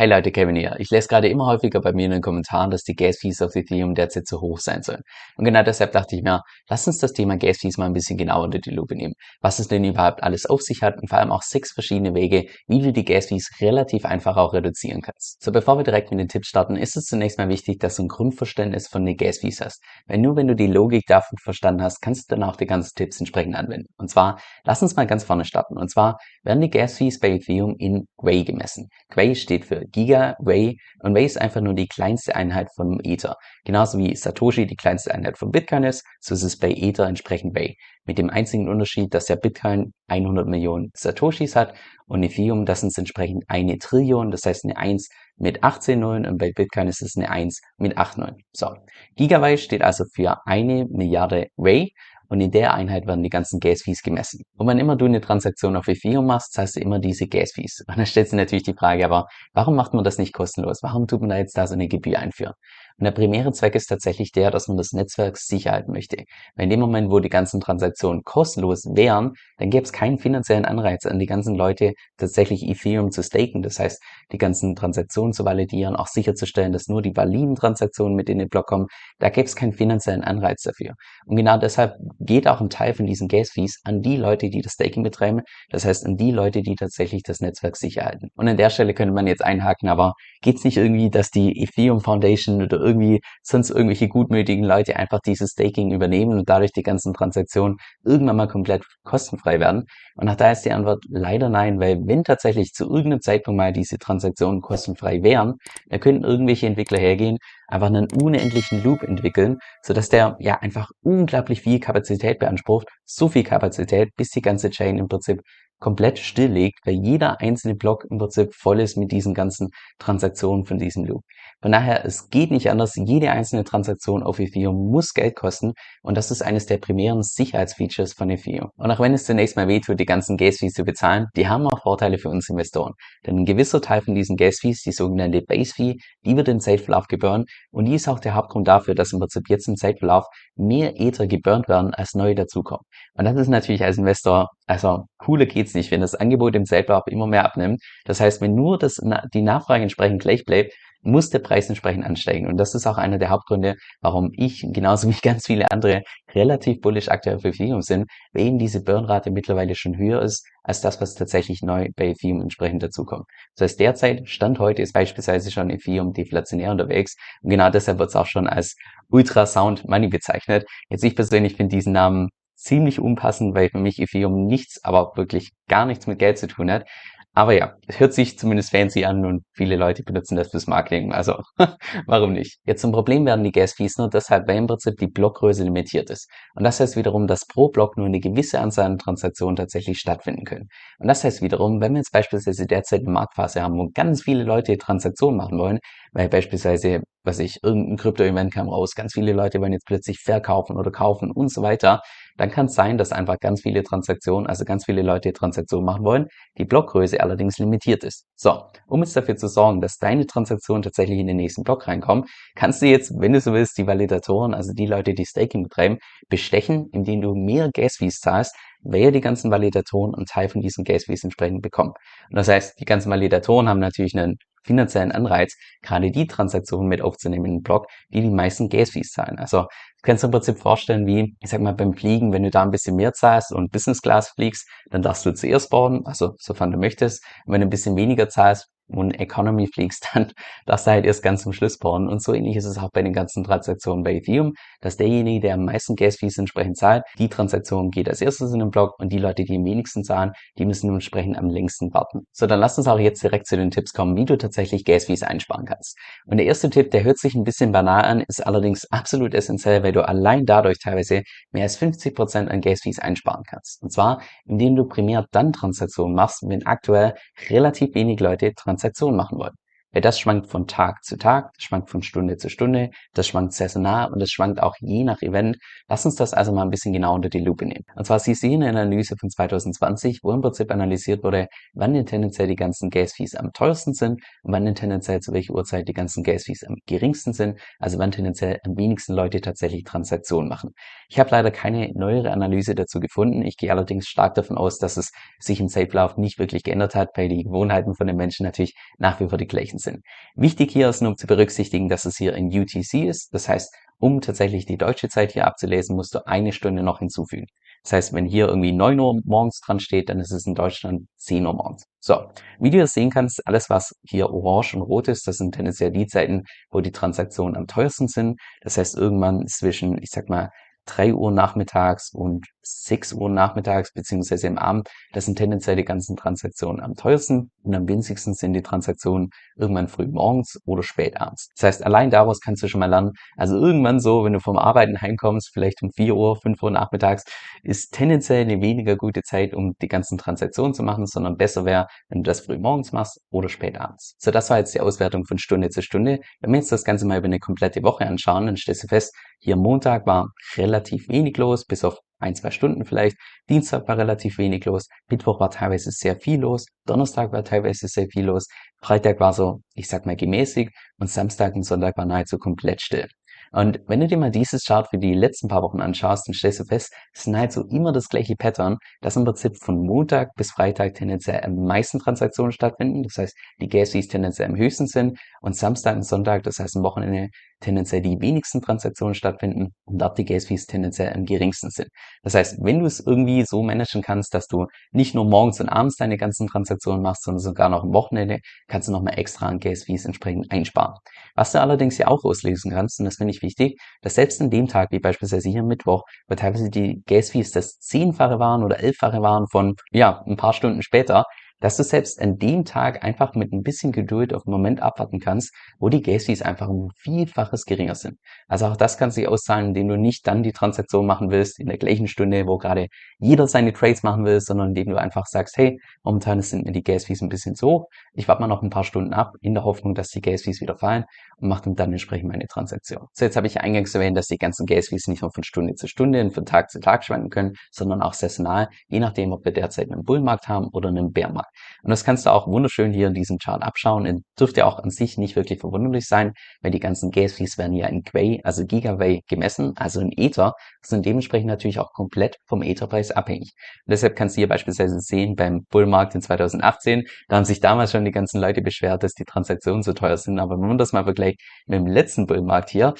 Hey Leute, Kevin hier. Ich lese gerade immer häufiger bei mir in den Kommentaren, dass die Gas-Fees auf Ethereum derzeit zu hoch sein sollen. Und genau deshalb dachte ich mir, lass uns das Thema Gas-Fees mal ein bisschen genauer unter die Lupe nehmen. Was es denn überhaupt alles auf sich hat und vor allem auch sechs verschiedene Wege, wie du die Gas-Fees relativ einfach auch reduzieren kannst. So, bevor wir direkt mit den Tipps starten, ist es zunächst mal wichtig, dass du ein Grundverständnis von den Gas-Fees hast. Weil nur wenn du die Logik davon verstanden hast, kannst du dann auch die ganzen Tipps entsprechend anwenden. Und zwar, lass uns mal ganz vorne starten. Und zwar werden die Gas-Fees bei Ethereum in Gwei gemessen. Gwei steht für Giga, Wei und Wei ist einfach nur die kleinste Einheit von Ether. Genauso wie Satoshi die kleinste Einheit von Bitcoin ist, so ist es bei Ether entsprechend Wei. Mit dem einzigen Unterschied, dass der Bitcoin 100 Millionen Satoshis hat und Ethereum, das sind entsprechend eine Trillion, das heißt eine 1 mit 18 Nullen und bei Bitcoin ist es eine 1 mit 8 Nullen. So. Gigabyte steht also für eine Milliarde Wei und in der Einheit werden die ganzen Gas-Fees gemessen. Und wann immer du eine Transaktion auf Ethereum machst, zahlst du immer diese Gas-Fees. Und dann stellt sich natürlich die Frage, aber warum macht man das nicht kostenlos? Warum tut man da jetzt da so eine Gebühr einführen? Und der primäre Zweck ist tatsächlich der, dass man das Netzwerk sicher halten möchte. Weil in dem Moment, wo die ganzen Transaktionen kostenlos wären, dann gäbe es keinen finanziellen Anreiz an die ganzen Leute, tatsächlich Ethereum zu staken. Das heißt, die ganzen Transaktionen zu validieren, auch sicherzustellen, dass nur die validen Transaktionen mit in den Block kommen. Da gäbe es keinen finanziellen Anreiz dafür. Und genau deshalb geht auch ein Teil von diesen Gas-Fees an die Leute, die das Staking betreiben. Das heißt, an die Leute, die tatsächlich das Netzwerk sicher halten. Und an der Stelle könnte man jetzt einhaken, aber geht es nicht irgendwie, dass die Ethereum Foundation oder irgendwie sonst irgendwelche gutmütigen Leute einfach dieses Staking übernehmen und dadurch die ganzen Transaktionen irgendwann mal komplett kostenfrei werden? Und nach da ist die Antwort leider nein, weil wenn tatsächlich zu irgendeinem Zeitpunkt mal diese Transaktionen kostenfrei wären, dann könnten irgendwelche Entwickler hergehen, einfach einen unendlichen Loop entwickeln, sodass der ja einfach unglaublich viel Kapazität beansprucht, so viel Kapazität, bis die ganze Chain im Prinzip komplett stilllegt, weil jeder einzelne Block im Prinzip voll ist mit diesen ganzen Transaktionen von diesem Loop. Von daher, es geht nicht anders. Jede einzelne Transaktion auf Ethereum muss Geld kosten und das ist eines der primären Sicherheitsfeatures von Ethereum. Und auch wenn es zunächst mal wehtut, die ganzen Gas-Fees zu bezahlen, die haben auch Vorteile für uns Investoren. Denn ein gewisser Teil von diesen Gas-Fees, die sogenannte Base-Fee, die wird in Zeitverlauf geburnt und die ist auch der Hauptgrund dafür, dass im Prinzip jetzt im Zeitverlauf mehr Ether geburnt werden, als neue dazukommen. Und das ist natürlich als Investor, also cooler geht's nicht, wenn das Angebot im Zeitverlauf immer mehr abnimmt. Das heißt, wenn nur das, die Nachfrage entsprechend gleich bleibt, muss der Preis entsprechend ansteigen. Und das ist auch einer der Hauptgründe, warum ich, genauso wie ganz viele andere, relativ bullish aktuell für Ethereum sind, weil diese Burnrate mittlerweile schon höher ist, als das, was tatsächlich neu bei Ethereum entsprechend dazukommt. Das heißt, derzeit, Stand heute, ist beispielsweise schon Ethereum deflationär unterwegs. Und genau deshalb wird es auch schon als Ultrasound Money bezeichnet. Jetzt ich persönlich finde diesen Namen ziemlich unpassend, weil für mich Ethereum nichts, aber wirklich gar nichts mit Geld zu tun hat. Aber ja, hört sich zumindest fancy an und viele Leute benutzen das fürs Marketing. Also warum nicht? Jetzt zum Problem werden die Gas-Fees nur deshalb, weil im Prinzip die Blockgröße limitiert ist. Und das heißt wiederum, dass pro Block nur eine gewisse Anzahl an Transaktionen tatsächlich stattfinden können. Und das heißt wiederum, wenn wir jetzt beispielsweise derzeit eine Marktphase haben, wo ganz viele Leute Transaktionen machen wollen, weil beispielsweise, was ich, irgendein Krypto-Event kam raus, ganz viele Leute wollen jetzt plötzlich verkaufen oder kaufen und so weiter, dann kann es sein, dass einfach ganz viele Transaktionen, also ganz viele Leute Transaktionen machen wollen, die Blockgröße allerdings limitiert ist. So, um jetzt dafür zu sorgen, dass deine Transaktionen tatsächlich in den nächsten Block reinkommen, kannst du jetzt, wenn du so willst, die Validatoren, also die Leute, die Staking betreiben, bestechen, indem du mehr Gas-Fees zahlst, wer die ganzen Validatoren einen Teil von diesen Gas-Fees entsprechend bekommen. Und das heißt, die ganzen Validatoren haben natürlich einen finanziellen Anreiz, gerade die Transaktionen mit aufzunehmen in den Block, die die meisten Gas-Fees zahlen. Also kannst dir im Prinzip vorstellen, wie, ich sag mal, beim Fliegen, wenn du da ein bisschen mehr zahlst und Business Class fliegst, dann darfst du zuerst bauen, also sofern du möchtest. Und wenn du ein bisschen weniger zahlst, und Economy fliegst, dann darfst du halt erst ganz zum Schluss bauen. Und so ähnlich ist es auch bei den ganzen Transaktionen bei Ethereum, dass derjenige, der am meisten Gas-Fees entsprechend zahlt, die Transaktion geht als erstes in den Block und die Leute, die am wenigsten zahlen, die müssen entsprechend am längsten warten. So, dann lass uns auch jetzt direkt zu den Tipps kommen, wie du tatsächlich Gas-Fees einsparen kannst. Und der erste Tipp, der hört sich ein bisschen banal an, ist allerdings absolut essentiell, weil du allein dadurch teilweise mehr als 50 Prozent an Gas-Fees einsparen kannst. Und zwar, indem du primär dann Transaktionen machst, wenn aktuell relativ wenig Leute Transaktionen machen wollen. Weil das schwankt von Tag zu Tag, das schwankt von Stunde zu Stunde, das schwankt saisonal und das schwankt auch je nach Event. Lass uns das also mal ein bisschen genau unter die Lupe nehmen. Und zwar, Sie sehen eine Analyse von 2020, wo im Prinzip analysiert wurde, wann denn tendenziell die ganzen Gas-Fees am teuersten sind und wann denn tendenziell zu welcher Uhrzeit die ganzen Gas-Fees am geringsten sind, also wann tendenziell am wenigsten Leute tatsächlich Transaktionen machen. Ich habe leider keine neuere Analyse dazu gefunden. Ich gehe allerdings stark davon aus, dass es sich im Safe-Lauf nicht wirklich geändert hat, weil die Gewohnheiten von den Menschen natürlich nach wie vor die gleichen sind. Wichtig hier ist nur zu berücksichtigen, dass es hier in UTC ist. Das heißt, um tatsächlich die deutsche Zeit hier abzulesen, musst du eine Stunde noch hinzufügen. Das heißt, wenn hier irgendwie 9 Uhr morgens dran steht, dann ist es in Deutschland 10 Uhr morgens. So, wie du das sehen kannst, alles was hier orange und rot ist, das sind tendenziell die Zeiten, wo die Transaktionen am teuersten sind. Das heißt, irgendwann zwischen, ich sag mal, 3 Uhr nachmittags und 6 Uhr nachmittags beziehungsweise im Abend, das sind tendenziell die ganzen Transaktionen am teuersten und am winzigsten sind die Transaktionen irgendwann früh morgens oder spät abends. Das heißt, allein daraus kannst du schon mal lernen, also irgendwann so, wenn du vom Arbeiten heimkommst, vielleicht um 4 Uhr, 5 Uhr nachmittags, ist tendenziell eine weniger gute Zeit, um die ganzen Transaktionen zu machen, sondern besser wäre, wenn du das früh morgens machst oder spät abends. So, das war jetzt die Auswertung von Stunde zu Stunde. Wenn wir jetzt das Ganze mal über eine komplette Woche anschauen, dann stellst du fest, hier Montag war relativ wenig los, bis auf ein, zwei Stunden vielleicht. Dienstag war relativ wenig los. Mittwoch war teilweise sehr viel los. Donnerstag war teilweise sehr viel los. Freitag war so, ich sag mal, gemäßig. Und Samstag und Sonntag war nahezu komplett still. Und wenn du dir mal dieses Chart für die letzten paar Wochen anschaust, dann stellst du fest, es ist nahezu immer das gleiche Pattern, dass im Prinzip von Montag bis Freitag tendenziell am meisten Transaktionen stattfinden. Das heißt, die Gas Fees tendenziell am höchsten sind und Samstag und Sonntag, das heißt am Wochenende, tendenziell die wenigsten Transaktionen stattfinden und dort die Gas Fees tendenziell am geringsten sind. Das heißt, wenn du es irgendwie so managen kannst, dass du nicht nur morgens und abends deine ganzen Transaktionen machst, sondern sogar noch am Wochenende, kannst du nochmal extra an Gas Fees entsprechend einsparen. Was du allerdings ja auch auslesen kannst, und das finde ich wichtig, dass selbst an dem Tag, wie beispielsweise hier Mittwoch, wo teilweise die Gas das Zehnfache waren oder Elffache waren von, ja, ein paar Stunden später, dass du selbst an dem Tag einfach mit ein bisschen Geduld auf den Moment abwarten kannst, wo die Gas einfach um Vielfaches geringer sind. Also auch das kann sich auszahlen, indem du nicht dann die Transaktion machen willst in der gleichen Stunde, wo gerade jeder seine Trades machen will, sondern indem du einfach sagst, hey, momentan sind mir die Gas ein bisschen zu hoch, ich warte mal noch ein paar Stunden ab, in der Hoffnung, dass die Gas wieder fallen und mache dann entsprechend meine Transaktion. So, jetzt habe ich eingangs erwähnt, dass die ganzen Gas Fees nicht nur von Stunde zu Stunde und von Tag zu Tag schwanken können, sondern auch saisonal, je nachdem, ob wir derzeit einen Bullmarkt haben oder einen Bärmarkt. Und das kannst du auch wunderschön hier in diesem Chart abschauen. Und dürfte auch an sich nicht wirklich verwunderlich sein, weil die ganzen Gas-Fees werden ja in Quay, also Gigaway gemessen, also in Ether, sind dementsprechend natürlich auch komplett vom Etherpreis abhängig. Und deshalb kannst du hier beispielsweise sehen, beim Bullmarkt in 2018, da haben sich damals schon die ganzen Leute beschwert, dass die Transaktionen so teuer sind. Aber wenn man das mal vergleicht mit dem letzten Bullmarkt hier,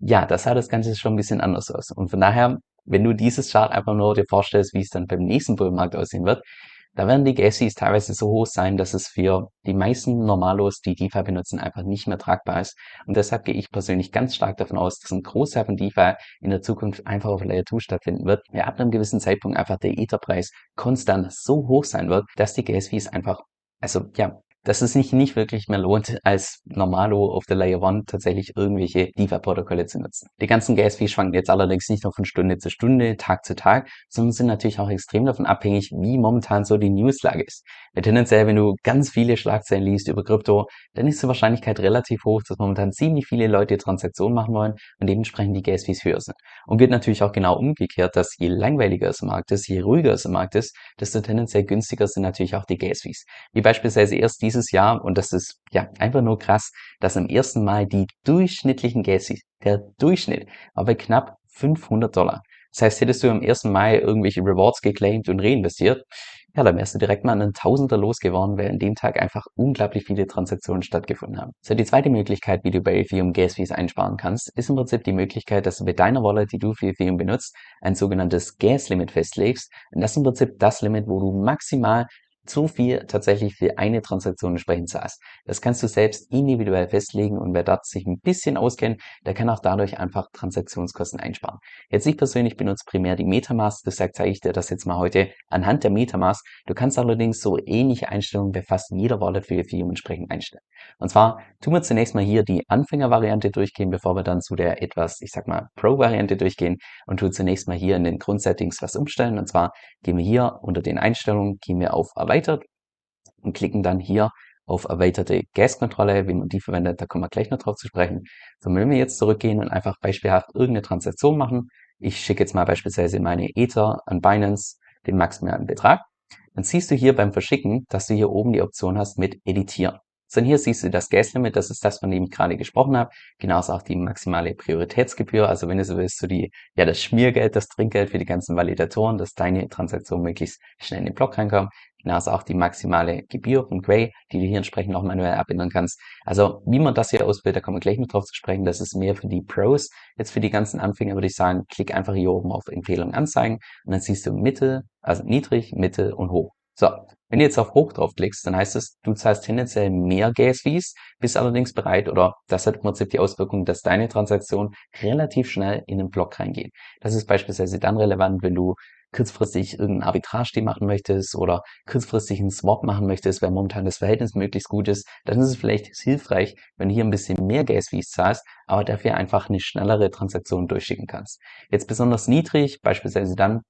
ja, das sah das Ganze schon ein bisschen anders aus. Und von daher wenn du dieses Chart einfach nur dir vorstellst, wie es dann beim nächsten Bullmarkt aussehen wird, da werden die Gas Fees teilweise so hoch sein, dass es für die meisten Normalos, die DeFi benutzen, einfach nicht mehr tragbar ist. Und deshalb gehe ich persönlich ganz stark davon aus, dass ein Großteil von DeFi in der Zukunft einfach auf Layer 2 stattfinden wird, weil ab einem gewissen Zeitpunkt einfach der Etherpreis konstant so hoch sein wird, dass die Gas Fees einfach also ja, dass es sich nicht wirklich mehr lohnt, als Normalo auf der Layer 1 tatsächlich irgendwelche DeFi-Protokolle zu nutzen. Die ganzen Gas-Fees schwanken jetzt allerdings nicht nur von Stunde zu Stunde, Tag zu Tag, sondern sind natürlich auch extrem davon abhängig, wie momentan so die Newslage ist. Weil tendenziell, wenn du ganz viele Schlagzeilen liest über Krypto, dann ist die Wahrscheinlichkeit relativ hoch, dass momentan ziemlich viele Leute Transaktionen machen wollen und dementsprechend die Gas-Fees höher sind. Und wird natürlich auch genau umgekehrt, dass je langweiliger es im Markt ist, je ruhiger es im Markt ist, desto tendenziell günstiger sind natürlich auch die Gas-Fees. Wie beispielsweise erst diese dieses Jahr, und das ist ja einfach nur krass, dass am ersten Mal die durchschnittlichen Gases, der Durchschnitt war bei knapp 500 Dollar. Das heißt, hättest du am 1. Mai irgendwelche Rewards geclaimed und reinvestiert, ja, dann wärst du direkt mal einen Tausender losgeworden, weil an dem Tag einfach unglaublich viele Transaktionen stattgefunden haben. So, die zweite Möglichkeit, wie du bei Ethereum Gas Fees einsparen kannst, ist im Prinzip die Möglichkeit, dass du bei deiner Wallet, die du für Ethereum benutzt, ein sogenanntes Gas Limit festlegst. Und das ist im Prinzip das Limit, wo du maximal zu viel tatsächlich für eine Transaktion entsprechend zahlst. Das kannst du selbst individuell festlegen und wer dort sich ein bisschen auskennt, der kann auch dadurch einfach Transaktionskosten einsparen. Jetzt ich persönlich benutze primär die Metamask, deshalb zeige ich dir das jetzt mal heute anhand der Metamask. Du kannst allerdings so ähnliche Einstellungen bei fast jeder Wallet für Ethereum entsprechend einstellen. Und zwar tun wir zunächst mal hier die Anfängervariante durchgehen, bevor wir dann zu der etwas, ich sag mal, Pro-Variante durchgehen und tun zunächst mal hier in den Grundsettings was umstellen. Und zwar gehen wir hier unter den Einstellungen, gehen wir auf Erweitert und klicken dann hier auf erweiterte Gaskontrolle, wie man die verwendet, da kommen wir gleich noch drauf zu sprechen. So, wenn wir jetzt zurückgehen und einfach beispielhaft irgendeine Transaktion machen, ich schicke jetzt mal beispielsweise meine Ether an Binance, den maximalen Betrag, dann siehst du hier beim Verschicken, dass du hier oben die Option hast mit Editieren. So, und hier siehst du das Gas-Limit, das ist das, von dem ich gerade gesprochen habe. Genauso auch die maximale Prioritätsgebühr. Also wenn du so willst, so die, ja, das Schmiergeld, das Trinkgeld für die ganzen Validatoren, dass deine Transaktion möglichst schnell in den Block reinkommt. Genauso auch die maximale Gebühr von Gray, die du hier entsprechend auch manuell abändern kannst. Also wie man das hier auswählt, da kommen wir gleich noch drauf zu sprechen. Das ist mehr für die Pros. Jetzt für die ganzen Anfänger würde ich sagen, klick einfach hier oben auf Empfehlung anzeigen und dann siehst du Mitte, also niedrig, Mitte und hoch. So, wenn du jetzt auf Hoch draufklickst, dann heißt es, du zahlst tendenziell mehr Gas-Fees, bist allerdings bereit oder das hat im Prinzip die Auswirkung, dass deine Transaktion relativ schnell in den Block reingeht. Das ist beispielsweise dann relevant, wenn du kurzfristig irgendein Arbitrage machen möchtest oder kurzfristig einen Swap machen möchtest, weil momentan das Verhältnis möglichst gut ist, dann ist es vielleicht hilfreich, wenn du hier ein bisschen mehr Gas-Fees zahlst, aber dafür einfach eine schnellere Transaktion durchschicken kannst. Jetzt besonders niedrig, beispielsweise dann,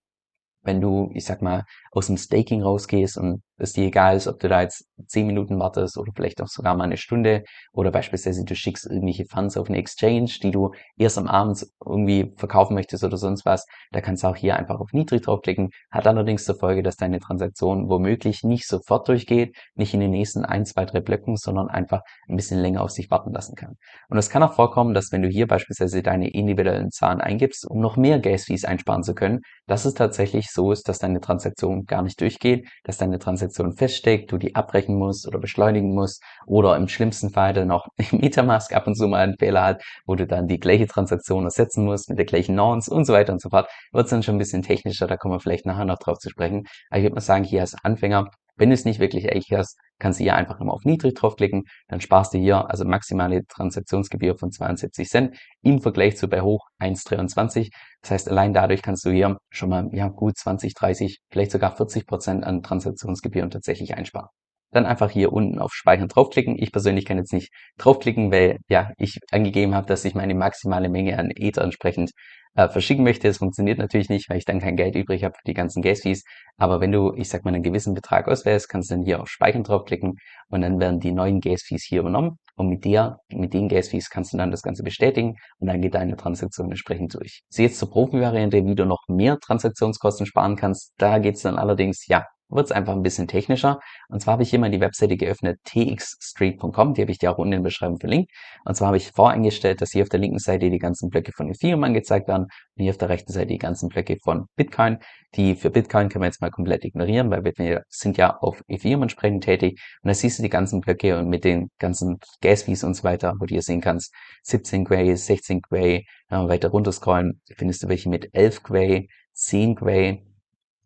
wenn du, ich sag mal, aus dem Staking rausgehst und es dir egal ist, ob du da jetzt zehn Minuten wartest oder vielleicht auch sogar mal eine Stunde oder beispielsweise du schickst irgendwelche Funds auf eine Exchange, die du erst am Abend irgendwie verkaufen möchtest oder sonst was, da kannst du auch hier einfach auf niedrig draufklicken, hat allerdings zur Folge, dass deine Transaktion womöglich nicht sofort durchgeht, nicht in den nächsten ein, zwei, drei Blöcken, sondern einfach ein bisschen länger auf sich warten lassen kann. Und es kann auch vorkommen, dass wenn du hier beispielsweise deine individuellen Zahlen eingibst, um noch mehr Gas-Fees einsparen zu können, dass es tatsächlich so ist, dass deine Transaktion gar nicht durchgeht, dass deine Transaktion feststeckt, du die abbrechen musst oder beschleunigen musst oder im schlimmsten Fall dann auch Metamask ab und zu mal einen Fehler hat, wo du dann die gleiche Transaktion ersetzen musst mit der gleichen Nonce und so weiter und so fort. Wird dann schon ein bisschen technischer, da kommen wir vielleicht nachher noch drauf zu sprechen. Aber ich würde mal sagen, hier als Anfänger wenn du es nicht wirklich echt hast, kannst du hier einfach immer auf niedrig draufklicken, dann sparst du hier also maximale Transaktionsgebühr von 72 Cent im Vergleich zu bei hoch 1,23. Das heißt, allein dadurch kannst du hier schon mal ja, gut 20, 30, vielleicht sogar 40 Prozent an Transaktionsgebühren tatsächlich einsparen dann einfach hier unten auf Speichern draufklicken. Ich persönlich kann jetzt nicht draufklicken, weil ja ich angegeben habe, dass ich meine maximale Menge an Ether entsprechend äh, verschicken möchte. Das funktioniert natürlich nicht, weil ich dann kein Geld übrig habe für die ganzen Gas-Fees. Aber wenn du, ich sag mal, einen gewissen Betrag auswählst, kannst du dann hier auf Speichern draufklicken und dann werden die neuen Gas-Fees hier übernommen. Und mit der, mit den Gas-Fees kannst du dann das Ganze bestätigen und dann geht deine Transaktion entsprechend durch. So jetzt zur Profi-Variante, wie du noch mehr Transaktionskosten sparen kannst. Da geht's dann allerdings, ja, wird es einfach ein bisschen technischer. Und zwar habe ich hier mal die Webseite geöffnet, txstreet.com, die habe ich dir auch unten in der Beschreibung verlinkt. Und zwar habe ich voreingestellt, dass hier auf der linken Seite die ganzen Blöcke von Ethereum angezeigt werden und hier auf der rechten Seite die ganzen Blöcke von Bitcoin. Die für Bitcoin können wir jetzt mal komplett ignorieren, weil wir sind ja auf Ethereum entsprechend tätig. Und da siehst du die ganzen Blöcke und mit den ganzen Gas-Fees und so weiter, wo du hier sehen kannst, 17 Gray, 16 Gray, weiter runter scrollen, findest du welche mit 11 Gray, 10 Gray,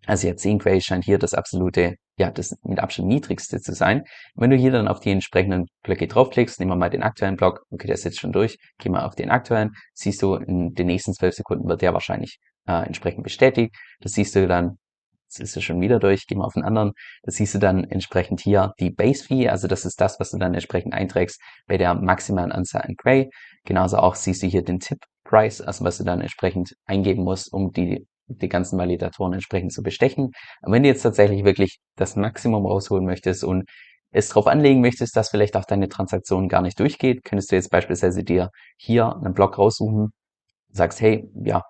also jetzt 10 Gray scheint hier das absolute, ja, das mit Abstand niedrigste zu sein. wenn du hier dann auf die entsprechenden Blöcke draufklickst, nehmen wir mal den aktuellen Block, okay, der ist jetzt schon durch, geh mal auf den aktuellen, siehst du, in den nächsten 12 Sekunden wird der wahrscheinlich äh, entsprechend bestätigt. Das siehst du dann, jetzt ist er schon wieder durch, geh mal auf den anderen, das siehst du dann entsprechend hier die Base Fee, also das ist das, was du dann entsprechend einträgst bei der maximalen Anzahl an Gray. Genauso auch siehst du hier den Tip Price, also was du dann entsprechend eingeben musst, um die die ganzen Validatoren entsprechend zu bestechen. Und wenn du jetzt tatsächlich wirklich das Maximum rausholen möchtest und es darauf anlegen möchtest, dass vielleicht auch deine Transaktion gar nicht durchgeht, könntest du jetzt beispielsweise dir hier einen Block raussuchen, sagst, hey, ja,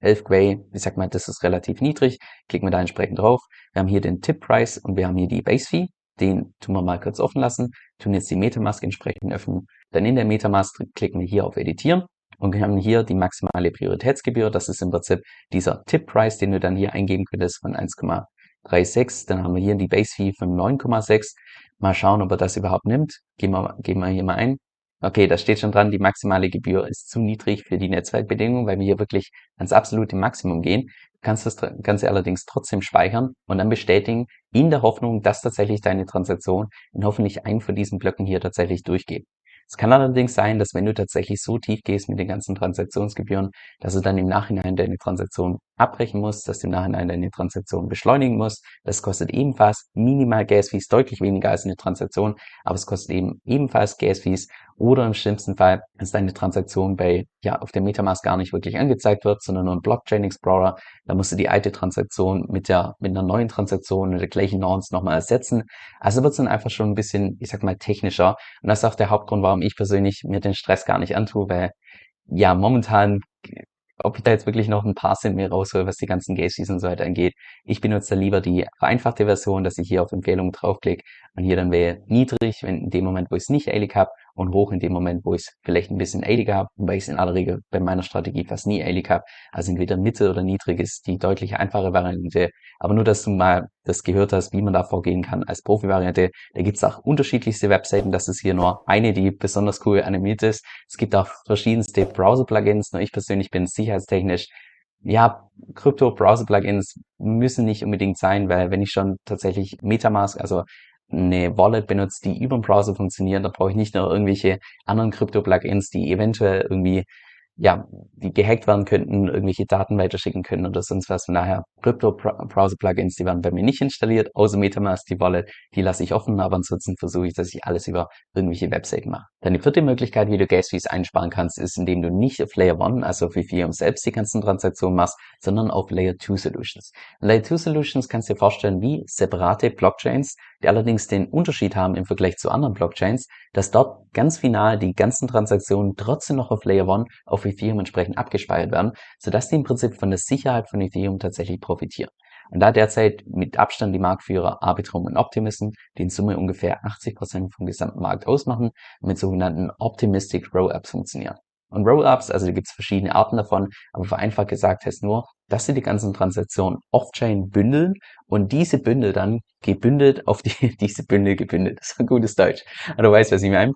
11 Gray, ich sag mal, das ist relativ niedrig, klicken wir da entsprechend drauf. Wir haben hier den Tip Price und wir haben hier die Base Fee, den tun wir mal kurz offen lassen, tun jetzt die Metamask entsprechend öffnen. Dann in der Metamask klicken wir hier auf Editieren und wir haben hier die maximale Prioritätsgebühr. Das ist im Prinzip dieser Tip-Price, den du dann hier eingeben könntest von 1,36. Dann haben wir hier die Base-Fee von 9,6. Mal schauen, ob er das überhaupt nimmt. Gehen wir, geben wir hier mal ein. Okay, da steht schon dran, die maximale Gebühr ist zu niedrig für die Netzwerkbedingungen, weil wir hier wirklich ans absolute Maximum gehen. Du kannst das Ganze allerdings trotzdem speichern und dann bestätigen, in der Hoffnung, dass tatsächlich deine Transaktion in hoffentlich einen von diesen Blöcken hier tatsächlich durchgeht. Es kann allerdings sein, dass wenn du tatsächlich so tief gehst mit den ganzen Transaktionsgebühren, dass du dann im Nachhinein deine Transaktion abbrechen musst, dass du im Nachhinein deine Transaktion beschleunigen musst. Das kostet ebenfalls minimal Gas-Fees, deutlich weniger als eine Transaktion, aber es kostet eben ebenfalls Gas-Fees Oder im schlimmsten Fall ist deine Transaktion bei, ja, auf der Metamask gar nicht wirklich angezeigt wird, sondern nur ein Blockchain Explorer. Da musst du die alte Transaktion mit der, mit einer neuen Transaktion oder der gleichen Nonce nochmal ersetzen. Also wird es dann einfach schon ein bisschen, ich sag mal, technischer. Und das ist auch der Hauptgrund, warum ich persönlich mir den Stress gar nicht antue, weil ja, momentan ob ich da jetzt wirklich noch ein paar Cent mehr raushole, was die ganzen Gas Fees und so weiter angeht. Ich benutze da lieber die vereinfachte Version, dass ich hier auf Empfehlungen draufklicke und hier dann wäre niedrig, wenn in dem Moment, wo ich es nicht eilig habe und hoch in dem Moment, wo ich es vielleicht ein bisschen eilig habe, wobei ich es in aller Regel bei meiner Strategie fast nie eilig habe. Also entweder Mitte oder niedrig ist die deutlich einfache Variante. Aber nur, dass du mal das gehört hast, wie man da vorgehen kann als Profi-Variante. Da gibt es auch unterschiedlichste Webseiten. Das ist hier nur eine, die besonders cool animiert ist. Es gibt auch verschiedenste Browser-Plugins. Nur ich persönlich bin sicherheitstechnisch ja, Krypto-Browser-Plugins müssen nicht unbedingt sein, weil wenn ich schon tatsächlich Metamask, also eine Wallet benutzt, die über den Browser funktioniert, dann brauche ich nicht noch irgendwelche anderen Krypto-Plugins, die eventuell irgendwie ja, die gehackt werden könnten, irgendwelche Daten weiterschicken können oder sonst was. Von daher, Crypto-Browser-Plugins, die werden bei mir nicht installiert, außer Metamask, die Wallet, die lasse ich offen, aber ansonsten versuche ich, dass ich alles über irgendwelche Webseiten mache. Dann die vierte Möglichkeit, wie du Gas Fees einsparen kannst, ist, indem du nicht auf Layer 1, also auf Ethereum selbst die ganzen Transaktionen machst, sondern auf Layer 2 Solutions. Layer 2 Solutions kannst du dir vorstellen wie separate Blockchains, die allerdings den Unterschied haben im Vergleich zu anderen Blockchains, dass dort ganz final die ganzen Transaktionen trotzdem noch auf Layer 1 auf Ethereum entsprechend abgespeichert werden, sodass die im Prinzip von der Sicherheit von Ethereum tatsächlich profitieren. Und da derzeit mit Abstand die Marktführer Arbitrum und Optimism, die in Summe ungefähr 80% vom gesamten Markt ausmachen, mit sogenannten Optimistic Roll-Ups funktionieren. Und Roll-Ups, also da gibt es verschiedene Arten davon, aber vereinfacht gesagt heißt nur, dass sie die ganzen Transaktionen off-chain bündeln und diese Bündel dann gebündelt auf die, diese Bündel gebündelt. Das ist ein gutes Deutsch. Aber du weißt, was ich meine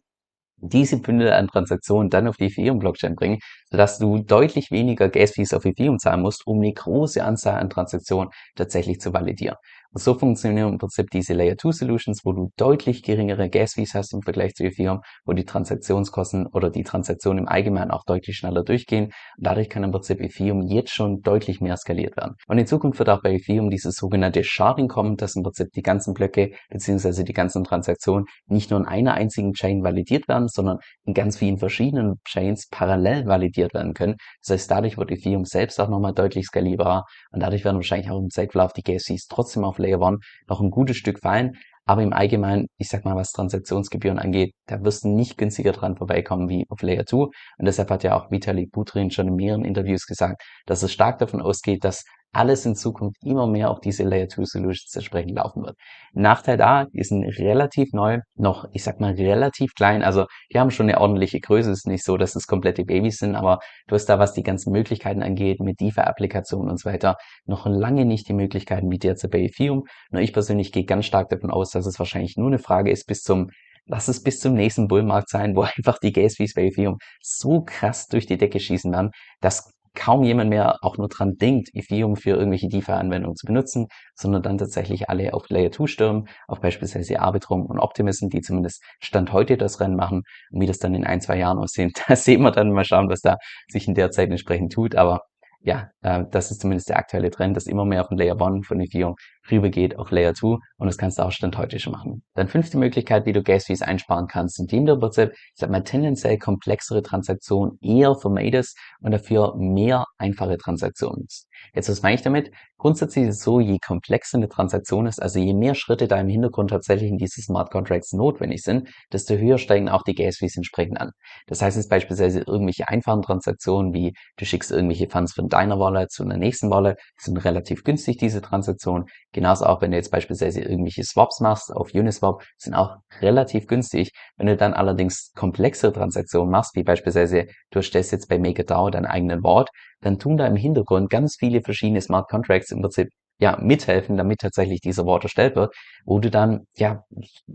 diese Bündel an Transaktionen dann auf die Ethereum-Blockchain bringen, sodass du deutlich weniger Gas-Fees auf Ethereum zahlen musst, um eine große Anzahl an Transaktionen tatsächlich zu validieren. Und so funktionieren im Prinzip diese Layer 2 Solutions, wo du deutlich geringere Gas-Fees hast im Vergleich zu Ethereum, wo die Transaktionskosten oder die Transaktionen im Allgemeinen auch deutlich schneller durchgehen. Und dadurch kann im Prinzip Ethereum jetzt schon deutlich mehr skaliert werden. Und in Zukunft wird auch bei Ethereum dieses sogenannte Sharding kommen, dass im Prinzip die ganzen Blöcke bzw. die ganzen Transaktionen nicht nur in einer einzigen Chain validiert werden, sondern in ganz vielen verschiedenen Chains parallel validiert werden können. Das heißt, dadurch wird Ethereum selbst auch nochmal deutlich skalierbarer und dadurch werden wahrscheinlich auch im Zeitverlauf die Gas-Fees trotzdem auf Layer 1 noch ein gutes Stück fallen. Aber im Allgemeinen, ich sag mal, was Transaktionsgebühren angeht, da wirst du nicht günstiger dran vorbeikommen wie auf Layer 2. Und deshalb hat ja auch Vitalik Buterin schon in mehreren Interviews gesagt, dass es stark davon ausgeht, dass alles in Zukunft immer mehr auf diese Layer 2 Solutions entsprechend laufen wird. Nachteil da, die sind relativ neu, noch, ich sag mal, relativ klein. Also, die haben schon eine ordentliche Größe. Es ist nicht so, dass es komplette Babys sind, aber du hast da, was die ganzen Möglichkeiten angeht, mit DeFi-Applikationen und so weiter, noch lange nicht die Möglichkeiten wie derzeit bei Ethereum. Nur ich persönlich gehe ganz stark davon aus, dass es wahrscheinlich nur eine Frage ist bis zum Lass es bis zum nächsten Bullmarkt sein, wo einfach die Gas Fees bei Ethereum so krass durch die Decke schießen werden, dass kaum jemand mehr auch nur dran denkt, Ethereum für irgendwelche DeFi-Anwendungen zu benutzen, sondern dann tatsächlich alle auf Layer 2 stürmen, auf beispielsweise Arbitrum und Optimism, die zumindest Stand heute das Rennen machen. Und wie das dann in ein, zwei Jahren aussehen, da sehen wir dann mal schauen, was da sich in der Zeit entsprechend tut. Aber ja, äh, das ist zumindest der aktuelle Trend, dass immer mehr von Layer 1 von Ethereum rübergeht auf Layer 2 und das kannst du auch Stand heute schon machen. Dann fünfte Möglichkeit, wie du Gas Fees einsparen kannst, indem du Prinzip, ich sag mal, tendenziell komplexere Transaktionen eher vermeidest und dafür mehr einfache Transaktionen. Jetzt, was meine ich damit? Grundsätzlich ist es so, je komplexer eine Transaktion ist, also je mehr Schritte da im Hintergrund tatsächlich in diese Smart Contracts notwendig sind, desto höher steigen auch die Gas Fees entsprechend an. Das heißt jetzt beispielsweise irgendwelche einfachen Transaktionen, wie du schickst irgendwelche Funds von deiner Wallet zu einer nächsten Wallet, sind relativ günstig, diese Transaktionen. Genauso auch, wenn du jetzt beispielsweise irgendwelche Swaps machst auf Uniswap, sind auch relativ günstig. Wenn du dann allerdings komplexere Transaktionen machst, wie beispielsweise du erstellst jetzt bei MakerDAO deinen eigenen Wort, dann tun da im Hintergrund ganz viele verschiedene Smart Contracts im Prinzip ja, mithelfen, damit tatsächlich dieser Wort erstellt wird, wo du dann, ja,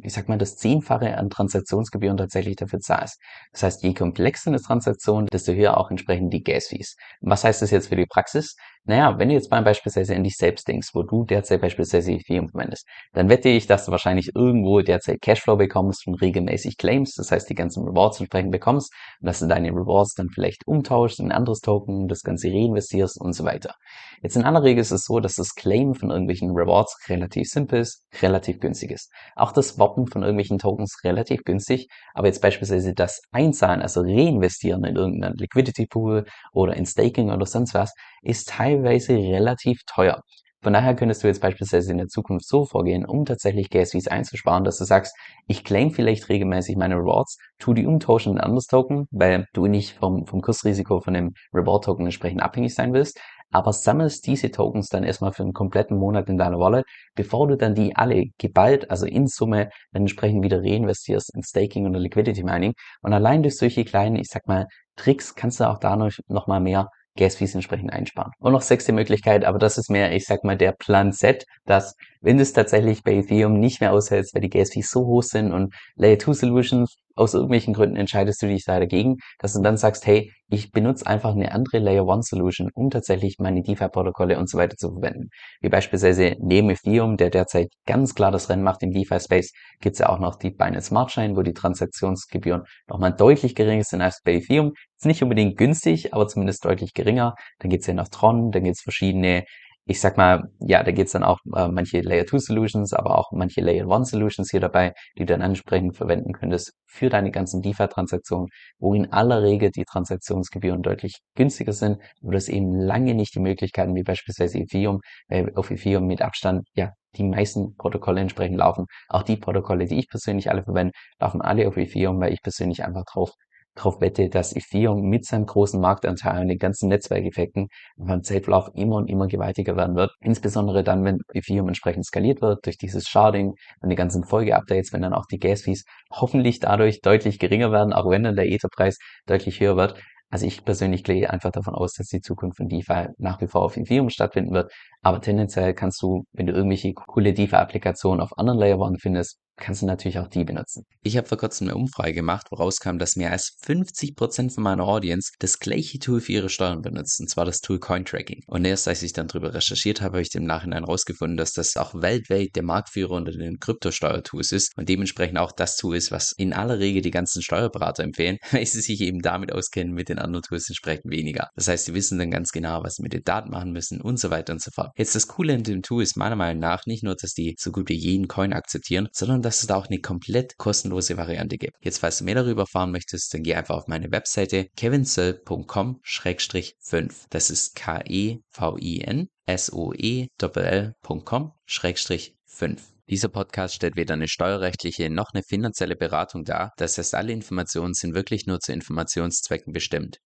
ich sag mal, das Zehnfache an Transaktionsgebühren tatsächlich dafür zahlst. Das heißt, je komplexer eine Transaktion, desto höher auch entsprechend die Gas-Fees. Was heißt das jetzt für die Praxis? Naja, wenn du jetzt mal beispielsweise in dich selbst denkst, wo du derzeit beispielsweise Ethereum verwendest, dann wette ich, dass du wahrscheinlich irgendwo derzeit Cashflow bekommst und regelmäßig Claims, das heißt die ganzen Rewards entsprechend bekommst und dass du deine Rewards dann vielleicht umtauschst in ein anderes Token, das Ganze reinvestierst und so weiter. Jetzt in aller Regel ist es so, dass das Claim von irgendwelchen Rewards relativ simpel ist, relativ günstig ist. Auch das Swappen von irgendwelchen Tokens relativ günstig, aber jetzt beispielsweise das Einzahlen, also reinvestieren in irgendeinen Liquidity Pool oder in Staking oder sonst was, ist teilweise relativ teuer. Von daher könntest du jetzt beispielsweise in der Zukunft so vorgehen, um tatsächlich Gas Fees einzusparen, dass du sagst, ich claim vielleicht regelmäßig meine Rewards, tu die umtauschen in anderes Token, weil du nicht vom, vom Kursrisiko von dem Reward Token entsprechend abhängig sein willst, aber sammelst diese Tokens dann erstmal für einen kompletten Monat in deiner Wallet, bevor du dann die alle geballt, also in Summe, dann entsprechend wieder reinvestierst in Staking oder Liquidity Mining. Und allein durch solche kleinen, ich sag mal, Tricks kannst du auch da noch, noch mal mehr Gas-Fees entsprechend einsparen. Und noch sechste Möglichkeit, aber das ist mehr, ich sag mal, der Plan Z, dass wenn du es tatsächlich bei Ethereum nicht mehr aushältst, weil die Gas-Fees so hoch sind und Layer 2 Solutions aus irgendwelchen Gründen entscheidest du dich da dagegen, dass du dann sagst, hey, ich benutze einfach eine andere Layer 1 Solution, um tatsächlich meine DeFi-Protokolle und so weiter zu verwenden. Wie beispielsweise neben Ethereum, der derzeit ganz klar das Rennen macht im DeFi-Space, gibt es ja auch noch die Binance Smart Chain, wo die Transaktionsgebühren nochmal deutlich geringer sind als bei Ethereum. Ist nicht unbedingt günstig, aber zumindest deutlich geringer. Dann gibt es ja noch Tron, dann gibt es verschiedene ich sag mal, ja, da geht's dann auch äh, manche Layer 2 Solutions, aber auch manche Layer 1 Solutions hier dabei, die du dann entsprechend verwenden könntest für deine ganzen DeFi-Transaktionen, wo in aller Regel die Transaktionsgebühren deutlich günstiger sind, wo das eben lange nicht die Möglichkeiten wie beispielsweise Ethereum, weil auf Ethereum mit Abstand, ja, die meisten Protokolle entsprechend laufen. Auch die Protokolle, die ich persönlich alle verwende, laufen alle auf Ethereum, weil ich persönlich einfach drauf darauf wette, dass Ethereum mit seinem großen Marktanteil und den ganzen Netzwerkeffekten beim Zeitverlauf immer und immer gewaltiger werden wird. Insbesondere dann, wenn Ethereum entsprechend skaliert wird durch dieses Sharding und die ganzen Folgeupdates, wenn dann auch die Gas-Fees hoffentlich dadurch deutlich geringer werden, auch wenn dann der Etherpreis deutlich höher wird. Also ich persönlich gehe einfach davon aus, dass die Zukunft von DeFi nach wie vor auf Ethereum stattfinden wird. Aber tendenziell kannst du, wenn du irgendwelche coole DeFi-Applikationen auf anderen Layer 1 findest, kannst du natürlich auch die benutzen. Ich habe vor kurzem eine Umfrage gemacht, woraus kam, dass mehr als 50% von meiner Audience das gleiche Tool für ihre Steuern benutzt, und zwar das Tool Cointracking. Und erst als ich dann darüber recherchiert habe, habe ich im Nachhinein herausgefunden, dass das auch weltweit der Marktführer unter den Kryptosteuertools ist und dementsprechend auch das Tool ist, was in aller Regel die ganzen Steuerberater empfehlen, weil sie sich eben damit auskennen, mit den anderen Tools entsprechend weniger. Das heißt, sie wissen dann ganz genau, was sie mit den Daten machen müssen und so weiter und so fort. Jetzt das Coole an dem Tool ist meiner Meinung nach nicht nur, dass die so gut wie jeden Coin akzeptieren, sondern dass es da auch eine komplett kostenlose Variante gibt. Jetzt, falls du mehr darüber erfahren möchtest, dann geh einfach auf meine Webseite kevinsoe.com-5. Das ist K-E-V-I-N S-O-E-L.com-5. Dieser Podcast stellt weder eine steuerrechtliche noch eine finanzielle Beratung dar. Das heißt, alle Informationen sind wirklich nur zu Informationszwecken bestimmt.